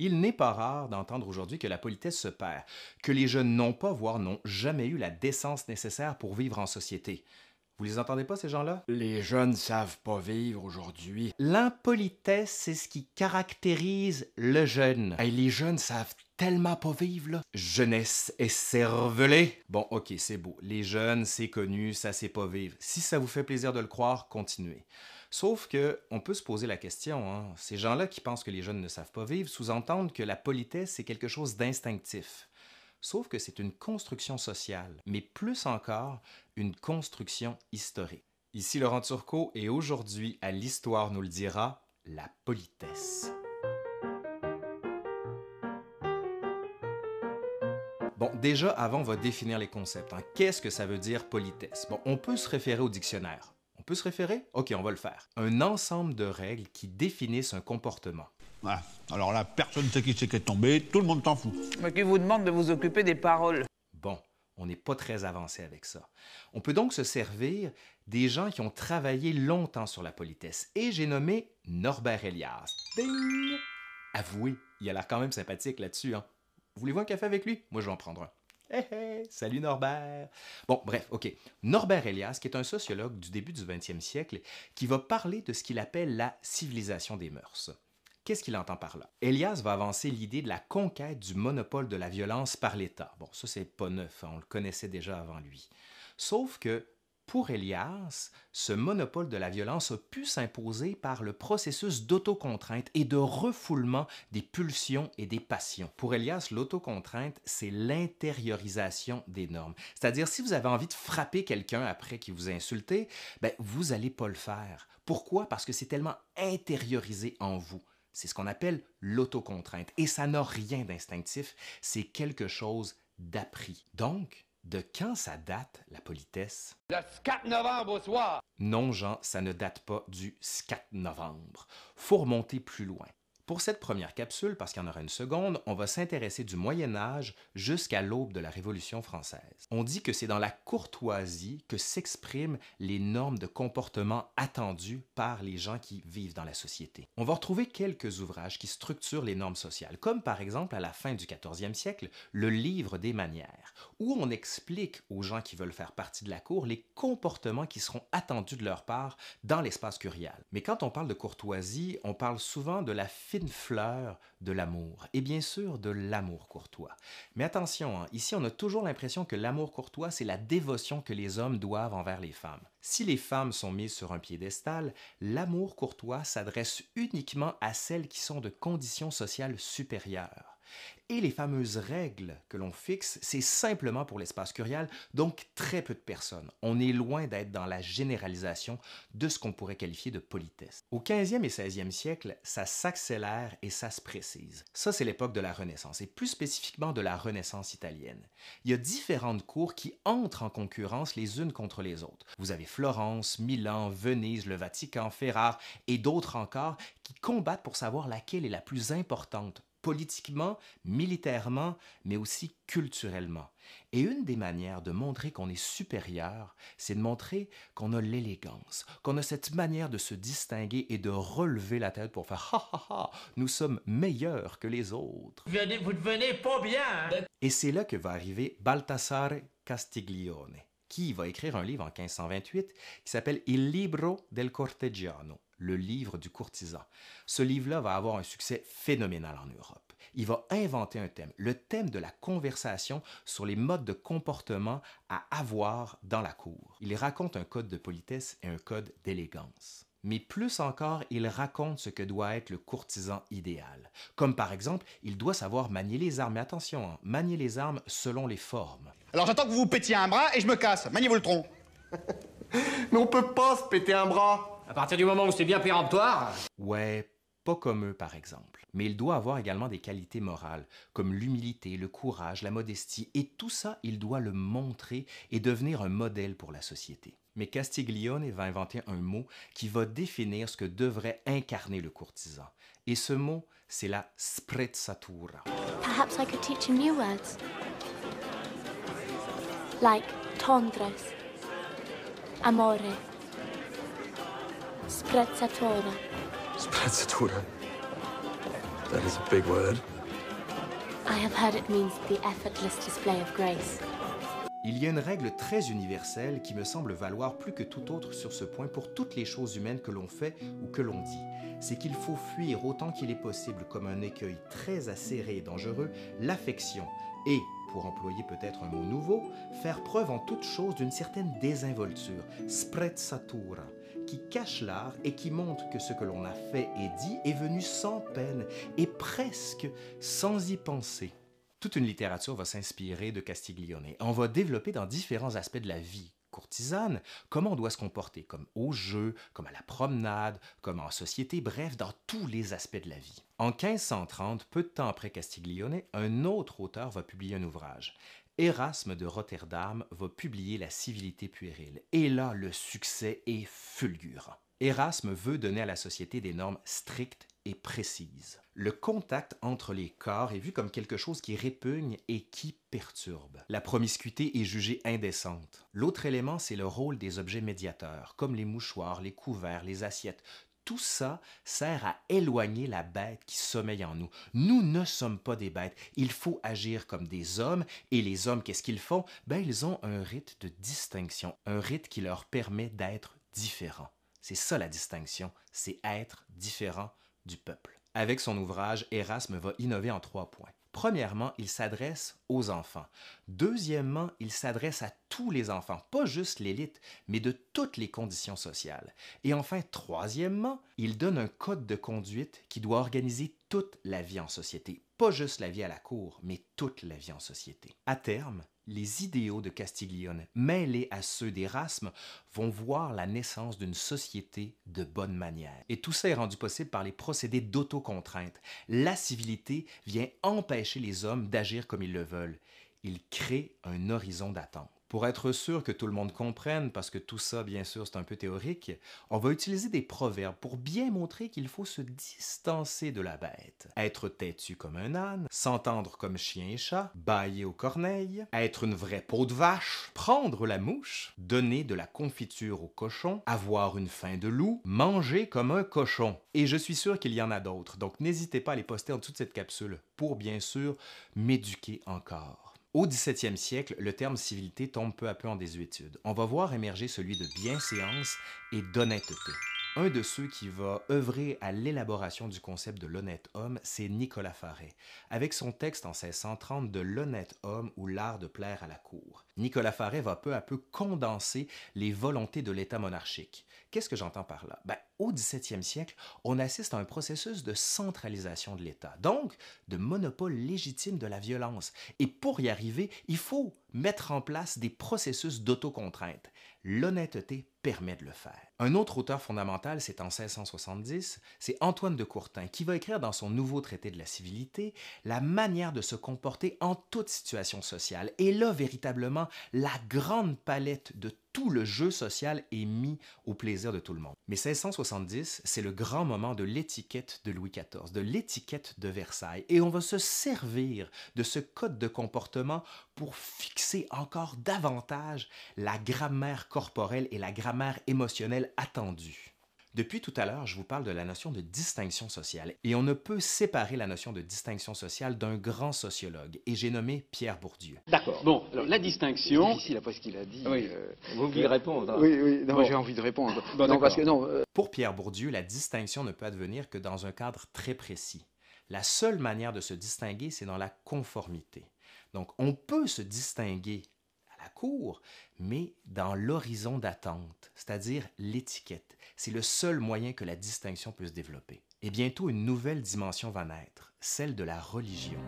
Il n'est pas rare d'entendre aujourd'hui que la politesse se perd, que les jeunes n'ont pas, voire n'ont jamais eu la décence nécessaire pour vivre en société. Vous les entendez pas, ces gens-là? Les jeunes savent pas vivre aujourd'hui. L'impolitesse, c'est ce qui caractérise le jeune. Hey, les jeunes savent tellement pas vivre, là. Jeunesse et cervelé. Bon, ok, c'est beau. Les jeunes, c'est connu, ça sait pas vivre. Si ça vous fait plaisir de le croire, continuez. Sauf que on peut se poser la question, hein. ces gens-là qui pensent que les jeunes ne savent pas vivre sous-entendent que la politesse, c'est quelque chose d'instinctif. Sauf que c'est une construction sociale, mais plus encore, une construction historique. Ici Laurent Turcot et aujourd'hui, à l'Histoire nous le dira, la politesse. Bon, déjà, avant, on va définir les concepts. hein. Qu'est-ce que ça veut dire politesse? Bon, on peut se référer au dictionnaire. On peut se référer? OK, on va le faire. Un ensemble de règles qui définissent un comportement. Voilà. Alors là, personne ne sait qui c'est qui est tombé, tout le monde t'en fout. Mais qui vous demande de vous occuper des paroles? Bon, on n'est pas très avancé avec ça. On peut donc se servir des gens qui ont travaillé longtemps sur la politesse. Et j'ai nommé Norbert Elias. Ding! Avouez, il a l'air quand même sympathique là-dessus. Hein? Voulez-vous un café avec lui? Moi, je vais en prendre un. Hé hé, salut Norbert. Bon, bref, OK. Norbert Elias, qui est un sociologue du début du 20e siècle, qui va parler de ce qu'il appelle la civilisation des mœurs. Qu'est-ce qu'il entend par là? Elias va avancer l'idée de la conquête du monopole de la violence par l'État. Bon, ça, c'est pas neuf, hein, on le connaissait déjà avant lui. Sauf que, pour Elias, ce monopole de la violence a pu s'imposer par le processus d'autocontrainte et de refoulement des pulsions et des passions. Pour Elias, l'autocontrainte, c'est l'intériorisation des normes. C'est-à-dire, si vous avez envie de frapper quelqu'un après qu'il vous a insulté, ben, vous n'allez pas le faire. Pourquoi? Parce que c'est tellement intériorisé en vous. C'est ce qu'on appelle l'autocontrainte. Et ça n'a rien d'instinctif, c'est quelque chose d'appris. Donc, de quand ça date, la politesse? Le 4 novembre au soir. Non, Jean, ça ne date pas du 4 novembre. Faut remonter plus loin. Pour cette première capsule, parce qu'il y en aura une seconde, on va s'intéresser du Moyen Âge jusqu'à l'aube de la Révolution française. On dit que c'est dans la courtoisie que s'expriment les normes de comportement attendues par les gens qui vivent dans la société. On va retrouver quelques ouvrages qui structurent les normes sociales, comme par exemple à la fin du 14e siècle, le Livre des manières, où on explique aux gens qui veulent faire partie de la cour les comportements qui seront attendus de leur part dans l'espace curial. Mais quand on parle de courtoisie, on parle souvent de la fine fleur de l'amour, et bien sûr de l'amour courtois. Mais attention, hein, ici on a toujours l'impression que l'amour courtois, c'est la dévotion que les hommes doivent envers les femmes. Si les femmes sont mises sur un piédestal, l'amour courtois s'adresse uniquement à celles qui sont de conditions sociales supérieures. Et les fameuses règles que l'on fixe, c'est simplement pour l'espace curial, donc très peu de personnes. On est loin d'être dans la généralisation de ce qu'on pourrait qualifier de politesse. Au 15e et 16e siècle, ça s'accélère et ça se précise. Ça, c'est l'époque de la Renaissance, et plus spécifiquement de la Renaissance italienne. Il y a différentes cours qui entrent en concurrence les unes contre les autres. Vous avez Florence, Milan, Venise, le Vatican, Ferrare et d'autres encore qui combattent pour savoir laquelle est la plus importante politiquement, militairement, mais aussi culturellement. Et une des manières de montrer qu'on est supérieur, c'est de montrer qu'on a l'élégance, qu'on a cette manière de se distinguer et de relever la tête pour faire ha ha ha, nous sommes meilleurs que les autres. Vous vous devenez pas bien. hein? Et c'est là que va arriver Baltasare Castiglione, qui va écrire un livre en 1528 qui s'appelle Il libro del cortegiano, le livre du courtisan. Ce livre-là va avoir un succès phénoménal en Europe. Il va inventer un thème, le thème de la conversation sur les modes de comportement à avoir dans la cour. Il raconte un code de politesse et un code d'élégance. Mais plus encore, il raconte ce que doit être le courtisan idéal. Comme par exemple, il doit savoir manier les armes. Mais attention, hein, manier les armes selon les formes. Alors j'attends que vous vous pétiez un bras et je me casse. Maniez-vous le tronc. Mais on peut pas se péter un bras. À partir du moment où c'est bien péremptoire. Ouais, pas comme eux par exemple. Mais il doit avoir également des qualités morales, comme l'humilité, le courage, la modestie, et tout ça, il doit le montrer et devenir un modèle pour la société. Mais Castiglione va inventer un mot qui va définir ce que devrait incarner le courtisan. Et ce mot, c'est la sprezzatura. Perhaps I could teach him new words. Like tendresse, amore, sprezzatura. Sprezzatura. That is a big word. I have heard it means the effortless display of grace. Il y a une règle très universelle qui me semble valoir plus que tout autre sur ce point pour toutes les choses humaines que l'on fait ou que l'on dit. C'est qu'il faut fuir autant qu'il est possible, comme un écueil très acéré et dangereux, l'affection et, pour employer peut-être un mot nouveau, faire preuve en toute chose d'une certaine désinvolture, sprezzatura, qui cache l'art et qui montre que ce que l'on a fait et dit est venu sans peine et presque sans y penser. Toute une littérature va s'inspirer de Castiglione. On va développer dans différents aspects de la vie courtisane comment on doit se comporter, comme au jeu, comme à la promenade, comme en société, bref, dans tous les aspects de la vie. En 1530, peu de temps après Castiglione, un autre auteur va publier un ouvrage. Erasme de Rotterdam va publier La civilité puérile. Et là, le succès est fulgurant. Erasme veut donner à la société des normes strictes et précises. Le contact entre les corps est vu comme quelque chose qui répugne et qui perturbe. La promiscuité est jugée indécente. L'autre élément, c'est le rôle des objets médiateurs, comme les mouchoirs, les couverts, les assiettes. Tout ça sert à éloigner la bête qui sommeille en nous. Nous ne sommes pas des bêtes. Il faut agir comme des hommes. Et les hommes, qu'est-ce qu'ils font? Ben, ils ont un rite de distinction, un rite qui leur permet d'être différents. C'est ça la distinction, c'est être différent du peuple. Avec son ouvrage, Erasme va innover en trois points. Premièrement, il s'adresse aux enfants. Deuxièmement, il s'adresse à tous les enfants, pas juste l'élite, mais de toutes les conditions sociales. Et enfin, troisièmement, il donne un code de conduite qui doit organiser toute la vie en société, pas juste la vie à la cour, mais toute la vie en société. À terme, les idéaux de Castiglione, mêlés à ceux d'Erasme, vont voir la naissance d'une société de bonne manière. Et tout ça est rendu possible par les procédés d'autocontrainte. La civilité vient empêcher les hommes d'agir comme ils le veulent. Il crée un horizon d'attente. Pour être sûr que tout le monde comprenne, parce que tout ça, bien sûr, c'est un peu théorique, on va utiliser des proverbes pour bien montrer qu'il faut se distancer de la bête. Être têtu comme un âne, s'entendre comme chien et chat, bailler aux corneilles, être une vraie peau de vache, prendre la mouche, donner de la confiture au cochon, avoir une faim de loup, manger comme un cochon. Et je suis sûr qu'il y en a d'autres, donc n'hésitez pas à les poster en dessous de cette capsule pour, bien sûr, m'éduquer encore. Au XVIIe siècle, le terme civilité tombe peu à peu en désuétude. On va voir émerger celui de bienséance et d'honnêteté. Un de ceux qui va œuvrer à l'élaboration du concept de l'honnête homme, c'est Nicolas Faret, avec son texte en 1630 de L'honnête homme ou l'art de plaire à la cour. Nicolas Faret va peu à peu condenser les volontés de l'État monarchique. Qu'est-ce que j'entends par là? Ben, au XVIIe siècle, on assiste à un processus de centralisation de l'État, donc de monopole légitime de la violence. Et pour y arriver, il faut mettre en place des processus d'autocontrainte. L'honnêteté permet de le faire. Un autre auteur fondamental, c'est en 1670, c'est Antoine de Courtin, qui va écrire dans son nouveau traité de la civilité la manière de se comporter en toute situation sociale. Et là, véritablement, la grande palette de tout le jeu social est mis au plaisir de tout le monde. Mais 1670, c'est le grand moment de l'étiquette de Louis XIV, de l'étiquette de Versailles, et on va se servir de ce code de comportement pour fixer encore davantage la grammaire corporelle et la grammaire émotionnelle attendue. Depuis tout à l'heure, je vous parle de la notion de distinction sociale, et on ne peut séparer la notion de distinction sociale d'un grand sociologue, et j'ai nommé Pierre Bourdieu. D'accord. Bon, alors la distinction. C'est difficile après ce qu'il a dit. Oui. euh, Vous voulez répondre hein Oui, oui, non, Bon. j'ai envie de répondre. Bon, non, parce que non. euh, Pour Pierre Bourdieu, la distinction ne peut advenir que dans un cadre très précis. La seule manière de se distinguer, c'est dans la conformité. Donc, on peut se distinguer la cour, mais dans l'horizon d'attente, c'est-à-dire l'étiquette. C'est le seul moyen que la distinction peut se développer. Et bientôt, une nouvelle dimension va naître, celle de la religion.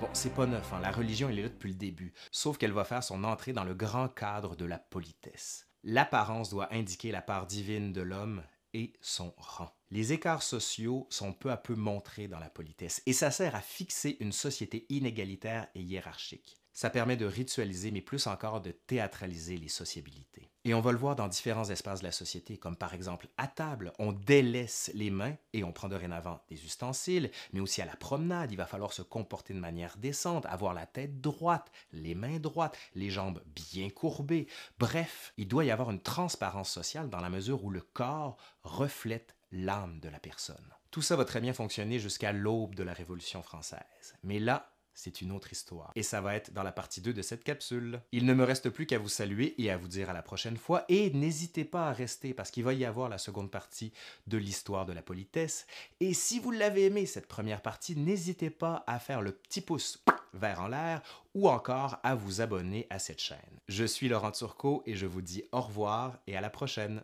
Bon, c'est pas neuf, hein, la religion, elle est là depuis le début, sauf qu'elle va faire son entrée dans le grand cadre de la politesse. L'apparence doit indiquer la part divine de l'homme et son rang. Les écarts sociaux sont peu à peu montrés dans la politesse et ça sert à fixer une société inégalitaire et hiérarchique. Ça permet de ritualiser, mais plus encore de théâtraliser les sociabilités. Et on va le voir dans différents espaces de la société, comme par exemple à table, on délaisse les mains et on prend dorénavant des ustensiles, mais aussi à la promenade, il va falloir se comporter de manière décente, avoir la tête droite, les mains droites, les jambes bien courbées. Bref, il doit y avoir une transparence sociale dans la mesure où le corps reflète l'âme de la personne. Tout ça va très bien fonctionner jusqu'à l'aube de la Révolution française. Mais là, c'est une autre histoire. Et ça va être dans la partie 2 de cette capsule. Il ne me reste plus qu'à vous saluer et à vous dire à la prochaine fois. Et n'hésitez pas à rester parce qu'il va y avoir la seconde partie de l'histoire de la politesse. Et si vous l'avez aimé, cette première partie, n'hésitez pas à faire le petit pouce vers en l'air ou encore à vous abonner à cette chaîne. Je suis Laurent Turcot et je vous dis au revoir et à la prochaine.